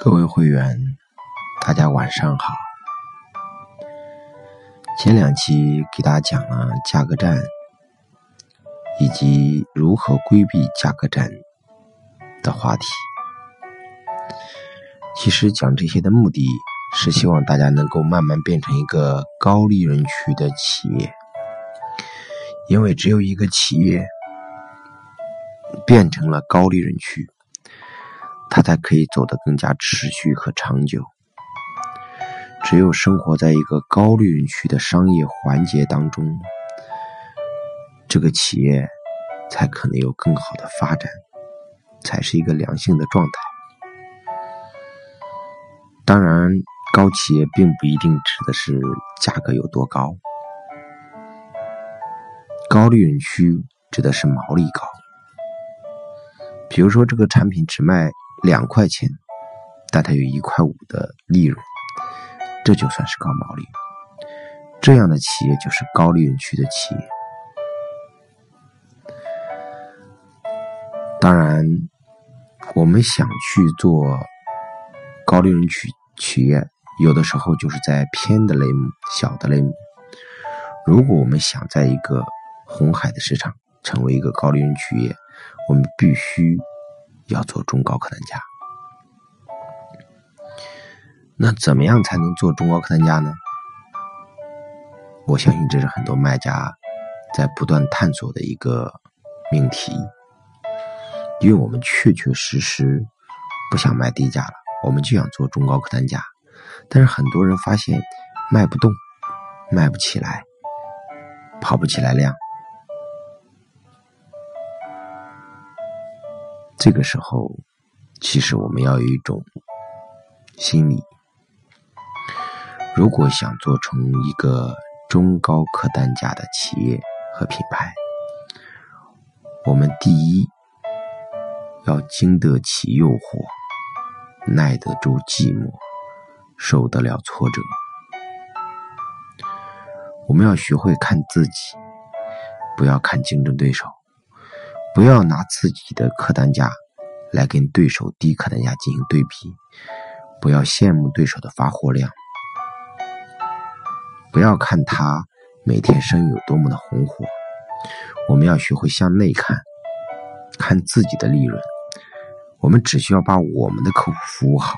各位会员，大家晚上好。前两期给大家讲了价格战，以及如何规避价格战的话题。其实讲这些的目的是希望大家能够慢慢变成一个高利润区的企业，因为只有一个企业变成了高利润区，它才可以走得更加持续和长久。只有生活在一个高利润区的商业环节当中，这个企业才可能有更好的发展，才是一个良性的状态。当然，高企业并不一定指的是价格有多高，高利润区指的是毛利高。比如说，这个产品只卖两块钱，但它有一块五的利润。这就算是高毛利，这样的企业就是高利润区的企业。当然，我们想去做高利润区企业，有的时候就是在偏的类目、小的类目。如果我们想在一个红海的市场成为一个高利润企业，我们必须要做中高客单价。那怎么样才能做中高客单价呢？我相信这是很多卖家在不断探索的一个命题，因为我们确确实实不想卖低价了，我们就想做中高客单价，但是很多人发现卖不动，卖不起来，跑不起来量，这个时候，其实我们要有一种心理。如果想做成一个中高客单价的企业和品牌，我们第一要经得起诱惑，耐得住寂寞，受得了挫折。我们要学会看自己，不要看竞争对手，不要拿自己的客单价来跟对手低客单价进行对比，不要羡慕对手的发货量。不要看他每天生意有多么的红火，我们要学会向内看，看自己的利润。我们只需要把我们的客户服务好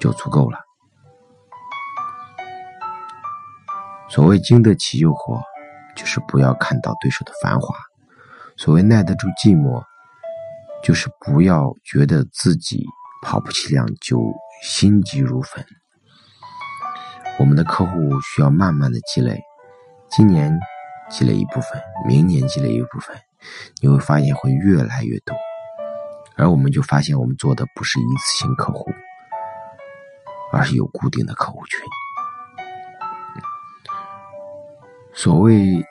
就足够了。所谓经得起诱惑，就是不要看到对手的繁华；所谓耐得住寂寞，就是不要觉得自己跑不起量就心急如焚。我们的客户需要慢慢的积累，今年积累一部分，明年积累一部分，你会发现会越来越多。而我们就发现，我们做的不是一次性客户，而是有固定的客户群。所谓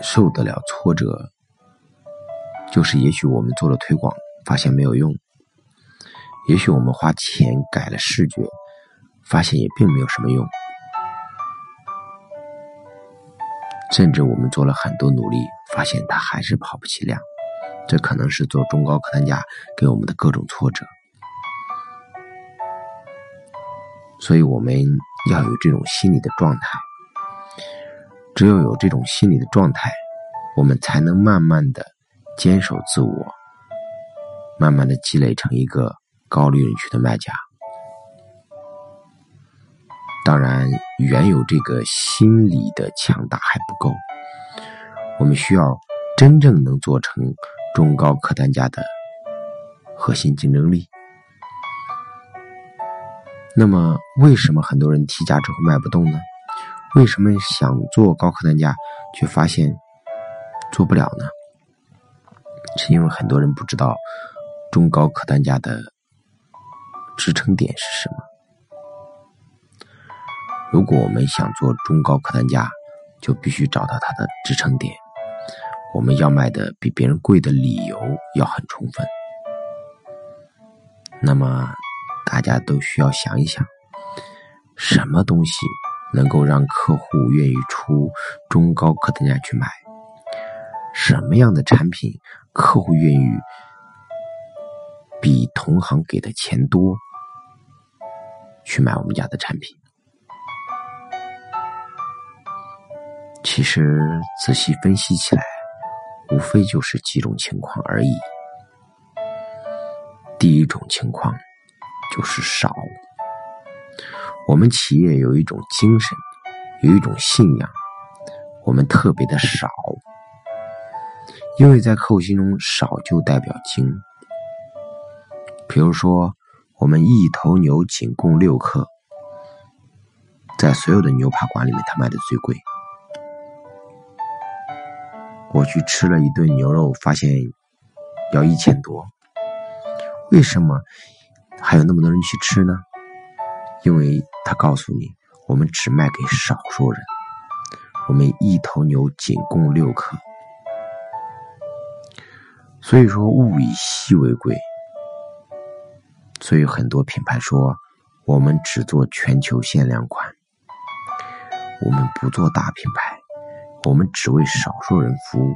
受得了挫折，就是也许我们做了推广，发现没有用；也许我们花钱改了视觉。发现也并没有什么用，甚至我们做了很多努力，发现它还是跑不起量。这可能是做中高客单价给我们的各种挫折。所以我们要有这种心理的状态，只有有这种心理的状态，我们才能慢慢的坚守自我，慢慢的积累成一个高利润区的卖家。当然，原有这个心理的强大还不够，我们需要真正能做成中高客单价的核心竞争力。那么，为什么很多人提价之后卖不动呢？为什么想做高客单价却发现做不了呢？是因为很多人不知道中高客单价的支撑点是什么。如果我们想做中高客单价，就必须找到它的支撑点。我们要卖的比别人贵的理由要很充分。那么，大家都需要想一想，什么东西能够让客户愿意出中高客单价去买？什么样的产品客户愿意比同行给的钱多，去买我们家的产品。其实仔细分析起来，无非就是几种情况而已。第一种情况就是少。我们企业有一种精神，有一种信仰，我们特别的少，因为在客户心中，少就代表精。比如说，我们一头牛仅供六克，在所有的牛扒馆里面，它卖的最贵。我去吃了一顿牛肉，发现要一千多。为什么还有那么多人去吃呢？因为他告诉你，我们只卖给少数人，我们一头牛仅供六克。所以说，物以稀为贵。所以很多品牌说，我们只做全球限量款，我们不做大品牌。我们只为少数人服务，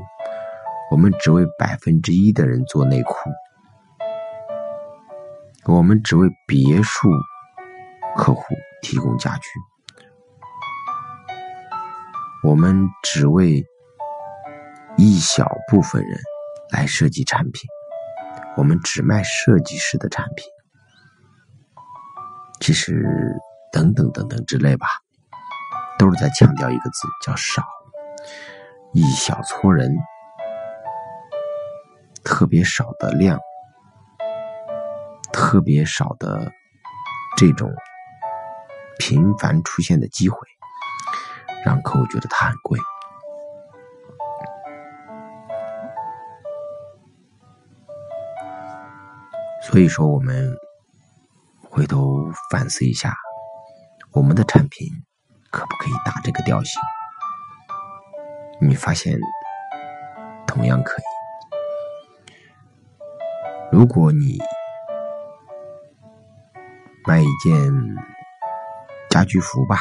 我们只为百分之一的人做内裤，我们只为别墅客户提供家具，我们只为一小部分人来设计产品，我们只卖设计师的产品，其实等等等等之类吧，都是在强调一个字，叫少。一小撮人，特别少的量，特别少的这种频繁出现的机会，让客户觉得它很贵。所以说，我们回头反思一下，我们的产品可不可以打这个调性？你发现，同样可以。如果你卖一件家居服吧，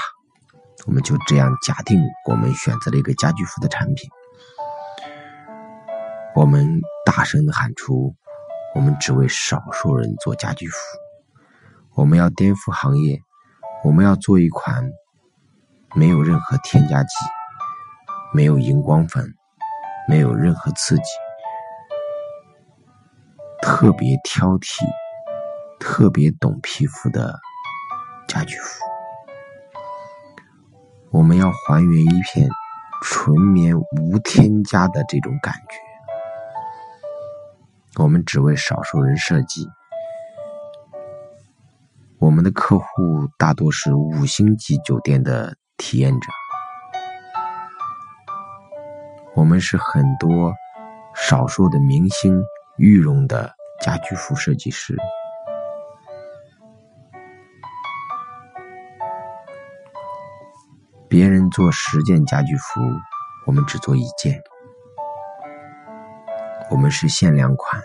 我们就这样假定，我们选择了一个家居服的产品，我们大声的喊出：我们只为少数人做家居服，我们要颠覆行业，我们要做一款没有任何添加剂。没有荧光粉，没有任何刺激，特别挑剔、特别懂皮肤的家居服。我们要还原一片纯棉无添加的这种感觉。我们只为少数人设计。我们的客户大多是五星级酒店的体验者。我们是很多少数的明星御用的家居服设计师，别人做十件家居服，我们只做一件。我们是限量款，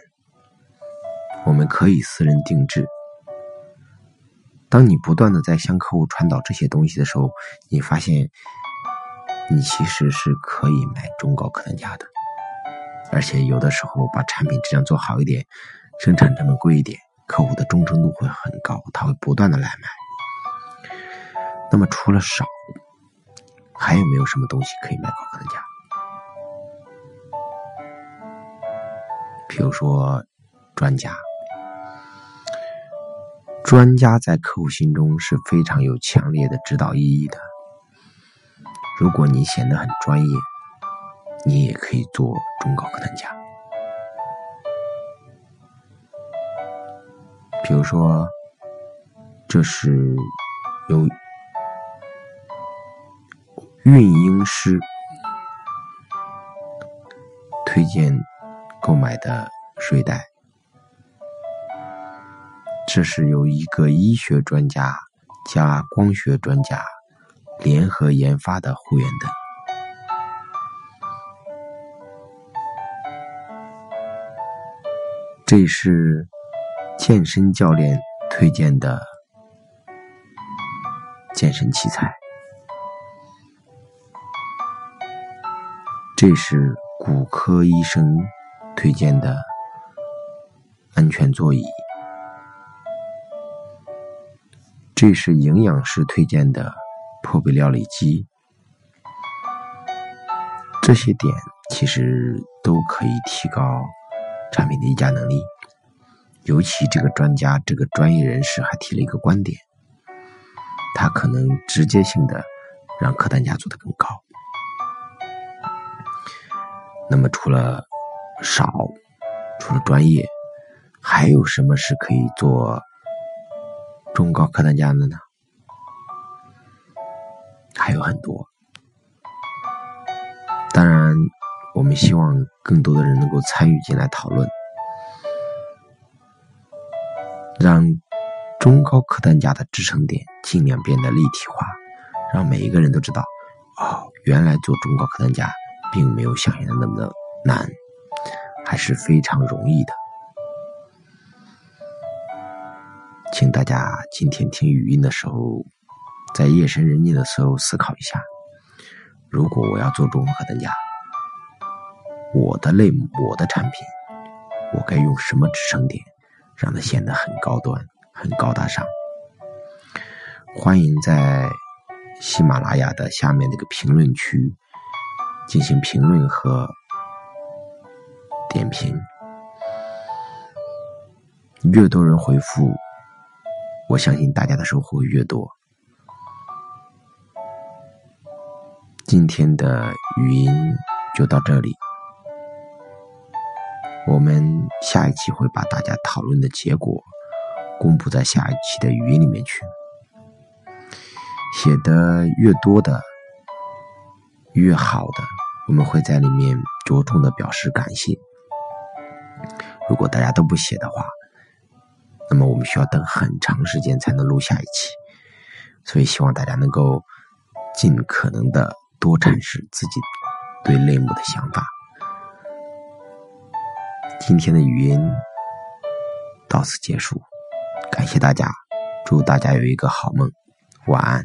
我们可以私人定制。当你不断的在向客户传导这些东西的时候，你发现。你其实是可以卖中高客单价的，而且有的时候把产品质量做好一点，生产成本贵一点，客户的忠诚度会很高，他会不断的来买。那么除了少，还有没有什么东西可以卖高客单价？比如说专家，专家在客户心中是非常有强烈的指导意义的。如果你显得很专业，你也可以做中高客单价。比如说，这是由孕婴师推荐购买的睡袋，这是由一个医学专家加光学专家。联合研发的护眼灯，这是健身教练推荐的健身器材，这是骨科医生推荐的安全座椅。这是营养师推荐的破壁料理机。这些点其实都可以提高产品的议价能力。尤其这个专家这个专业人士还提了一个观点他可能直接性的让客单价做得更高。那么除了少，除了专业，还有什么是可以做中高客单价的呢？还有很多。当然，我们希望更多的人能够参与进来讨论，让中高客单价的支撑点尽量变得立体化，让每一个人都知道，哦，原来做中高客单价。并没有想象的那么的难，还是非常容易的。请大家今天听语音的时候，在夜深人静的时候思考一下：如果我要做中客单价，我的类目、我的产品，我该用什么支撑点，让它显得很高端、很高大上？欢迎在喜马拉雅的下面那个评论区。进行评论和点评，越多人回复，我相信大家的收获越多。今天的语音就到这里，我们下一期会把大家讨论的结果公布在下一期的语音里面去。写的越多的。越好的，我们会在里面着重的表示感谢。如果大家都不写的话，那么我们需要等很长时间才能录下一期。所以希望大家能够尽可能的多阐释自己对类目的想法。今天的语音到此结束，感谢大家，祝大家有一个好梦，晚安。